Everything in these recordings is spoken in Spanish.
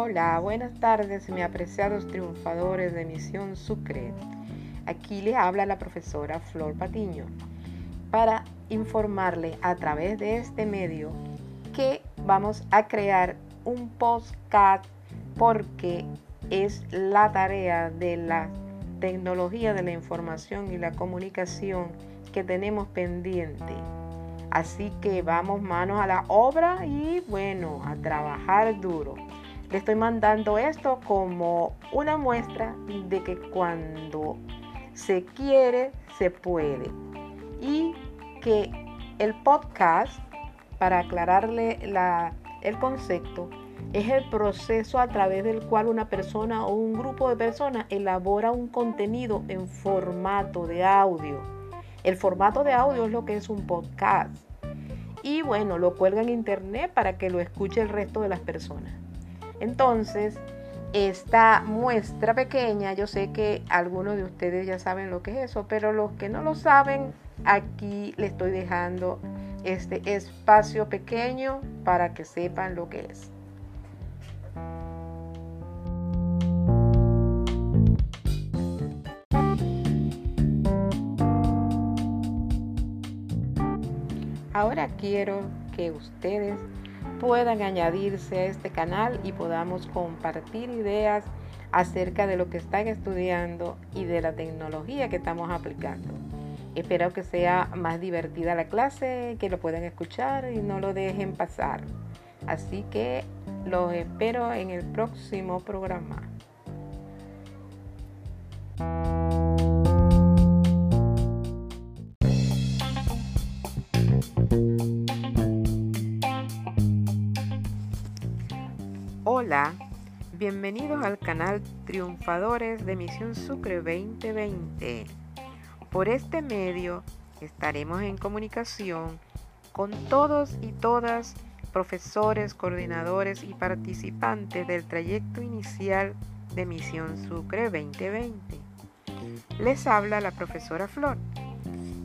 Hola, buenas tardes, mis apreciados triunfadores de Misión Sucre. Aquí le habla la profesora Flor Patiño para informarle a través de este medio que vamos a crear un podcast porque es la tarea de la tecnología de la información y la comunicación que tenemos pendiente. Así que vamos manos a la obra y bueno, a trabajar duro. Le estoy mandando esto como una muestra de que cuando se quiere, se puede. Y que el podcast, para aclararle el concepto, es el proceso a través del cual una persona o un grupo de personas elabora un contenido en formato de audio. El formato de audio es lo que es un podcast. Y bueno, lo cuelga en internet para que lo escuche el resto de las personas. Entonces, esta muestra pequeña, yo sé que algunos de ustedes ya saben lo que es eso, pero los que no lo saben, aquí le estoy dejando este espacio pequeño para que sepan lo que es. Ahora quiero que ustedes puedan añadirse a este canal y podamos compartir ideas acerca de lo que están estudiando y de la tecnología que estamos aplicando. Espero que sea más divertida la clase, que lo puedan escuchar y no lo dejen pasar. Así que los espero en el próximo programa. Hola, bienvenidos al canal Triunfadores de Misión Sucre 2020. Por este medio estaremos en comunicación con todos y todas profesores, coordinadores y participantes del trayecto inicial de Misión Sucre 2020. Les habla la profesora Flor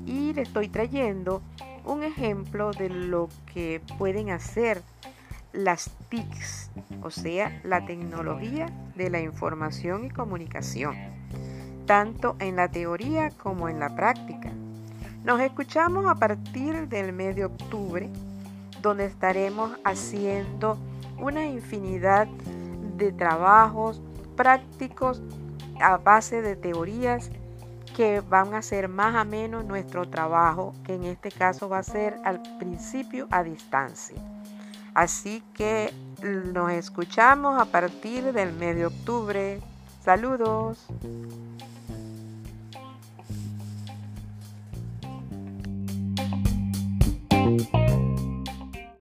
y le estoy trayendo un ejemplo de lo que pueden hacer las TICs, o sea, la tecnología de la información y comunicación, tanto en la teoría como en la práctica. Nos escuchamos a partir del mes de octubre, donde estaremos haciendo una infinidad de trabajos prácticos a base de teorías que van a hacer más a menos nuestro trabajo, que en este caso va a ser al principio a distancia. Así que nos escuchamos a partir del de octubre. Saludos.